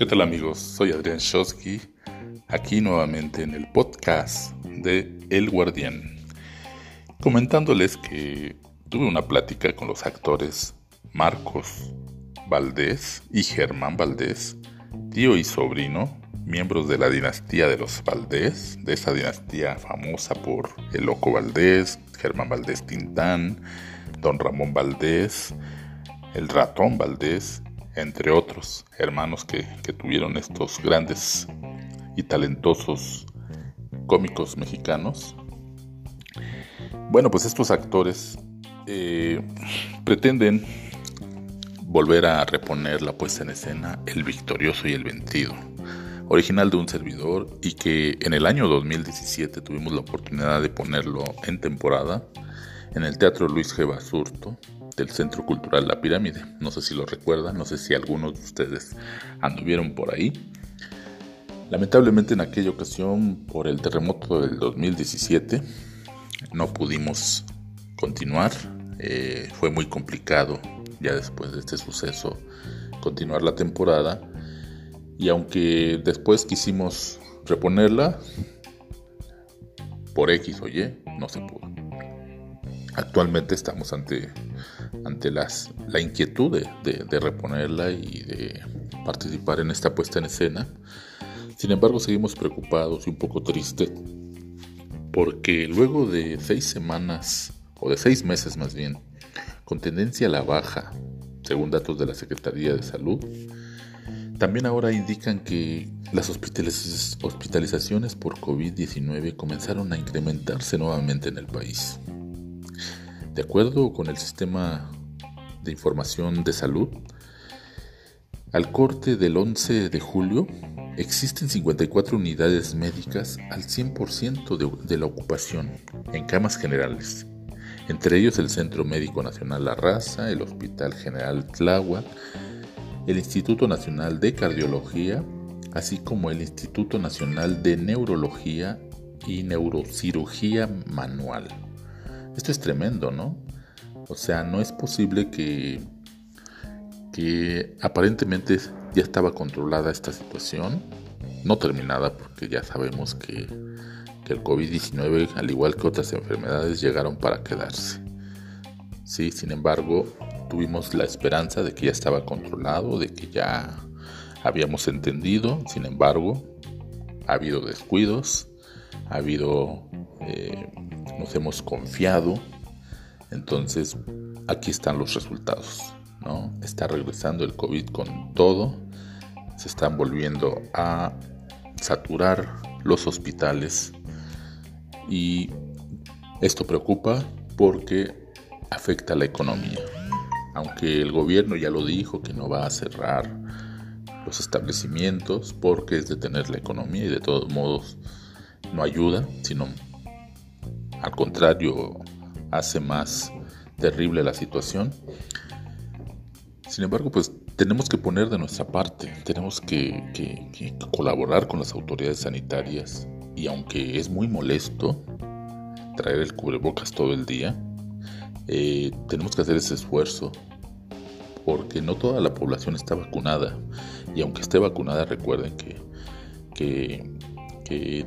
¿Qué tal amigos? Soy Adrián Shosky, aquí nuevamente en el podcast de El Guardián, comentándoles que tuve una plática con los actores Marcos Valdés y Germán Valdés, tío y sobrino, miembros de la dinastía de los Valdés, de esa dinastía famosa por el Loco Valdés, Germán Valdés Tintán, Don Ramón Valdés, el Ratón Valdés, entre otros hermanos que, tuvieron estos grandes y talentosos cómicos mexicanos. Bueno, pues estos actores eh, pretenden volver a reponer la puesta en escena El Victorioso y el Vencido, original de un servidor y que en el año 2017 tuvimos la oportunidad de ponerlo en temporada en el Teatro Luis G. Basurto del Centro Cultural La Pirámide. No sé si lo recuerdan, no sé si algunos de ustedes anduvieron por ahí. Lamentablemente en aquella ocasión, por el terremoto del 2017, no pudimos continuar. Eh, fue muy complicado ya después de este suceso continuar la temporada. Y aunque después quisimos reponerla, por X o Y, no se pudo. Actualmente estamos ante ante las, la inquietud de, reponerla y de participar en esta puesta en escena. Sin embargo, seguimos preocupados y un poco tristes porque luego de seis semanas, o de seis meses más bien, con tendencia a la baja, según datos de la Secretaría de Salud, también ahora indican que las hospitalizaciones por COVID-19 comenzaron a incrementarse nuevamente en el país. De acuerdo con el sistema de información de salud, al corte del 11 de julio existen 54 unidades médicas al 100% de, la ocupación en camas generales, entre ellos el Centro Médico Nacional La Raza, el Hospital General Tláhuac, el Instituto Nacional de Cardiología, así como el Instituto Nacional de Neurología y Neurocirugía Manual. Esto es tremendo, ¿no? O sea, no es posible que, que aparentemente ya estaba controlada esta situación, no terminada porque ya sabemos que, que el COVID-19, al igual que otras enfermedades, llegaron para quedarse. Sí, sin embargo, tuvimos la esperanza de que ya estaba controlado, de que ya habíamos entendido, sin embargo, ha habido descuidos, ha habido eh, nos hemos confiado. Entonces, aquí están los resultados. ¿no? Está regresando el COVID con todo. Se están volviendo a saturar los hospitales. Y esto preocupa porque afecta a la economía. Aunque el gobierno ya lo dijo que no va a cerrar los establecimientos porque es detener la economía y de todos modos no ayuda, sino al contrario, hace más terrible la situación. Sin embargo, pues tenemos que poner de nuestra parte, tenemos que, colaborar con las autoridades sanitarias y aunque es muy molesto traer el cubrebocas todo el día, eh, tenemos que hacer ese esfuerzo porque no toda la población está vacunada y aunque esté vacunada recuerden que, que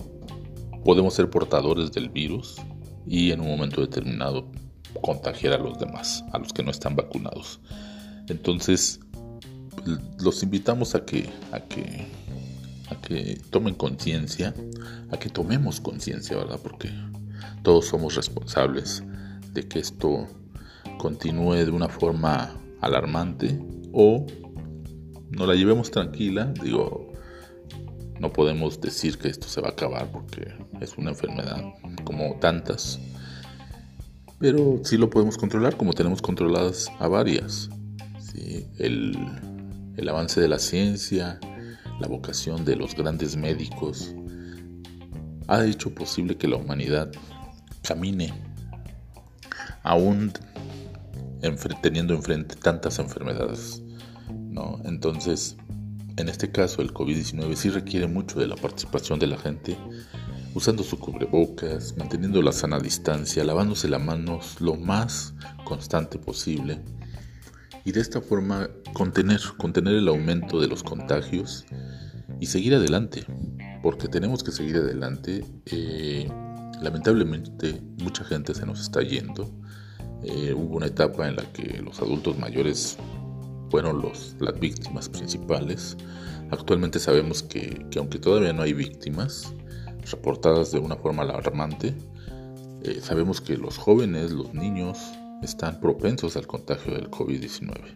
podemos ser portadores del virus y en un momento determinado contagiar a los demás, a los que no están vacunados. Entonces, los invitamos a que, a que, a que tomen conciencia, a que tomemos conciencia, ¿verdad? Porque todos somos responsables de que esto continúe de una forma alarmante o no la llevemos tranquila, digo, no podemos decir que esto se va a acabar porque es una enfermedad como tantas. Pero sí lo podemos controlar como tenemos controladas a varias. El, el avance de la ciencia, la vocación de los grandes médicos, ha hecho posible que la humanidad camine aún teniendo enfrente tantas enfermedades. ¿no? Entonces, en este caso, el COVID-19 sí requiere mucho de la participación de la gente, usando su cubrebocas, manteniendo la sana distancia, lavándose las manos lo más constante posible y de esta forma contener, contener el aumento de los contagios y seguir adelante, porque tenemos que seguir adelante. Eh, lamentablemente mucha gente se nos está yendo. Eh, hubo una etapa en la que los adultos mayores fueron los, las víctimas principales. Actualmente sabemos que, aunque todavía no hay víctimas reportadas de una forma alarmante, eh, sabemos que los jóvenes, los niños, están propensos al contagio del COVID-19.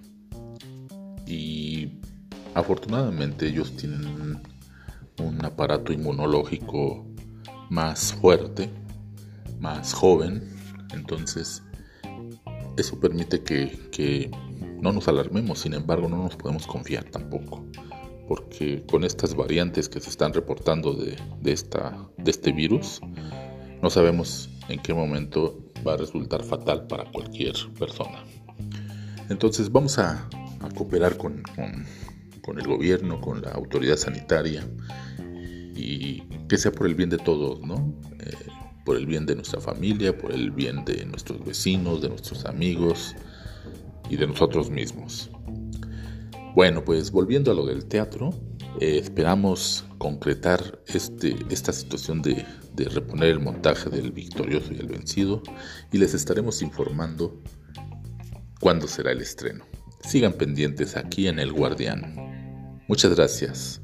Y afortunadamente ellos tienen un aparato inmunológico más fuerte, más joven, entonces eso permite que, no nos alarmemos, sin embargo no nos podemos confiar tampoco, porque con estas variantes que se están reportando de, esta, de este virus, no sabemos en qué momento va a resultar fatal para cualquier persona. Entonces vamos a, cooperar con, con, el gobierno, con la autoridad sanitaria y que sea por el bien de todos, ¿no? Eh, por el bien de nuestra familia, por el bien de nuestros vecinos, de nuestros amigos y de nosotros mismos. Bueno, pues volviendo a lo del teatro, eh, esperamos concretar este, esta situación de, de reponer el montaje del victorioso y el vencido y les estaremos informando cuándo será el estreno. Sigan pendientes aquí en El Guardián. Muchas gracias.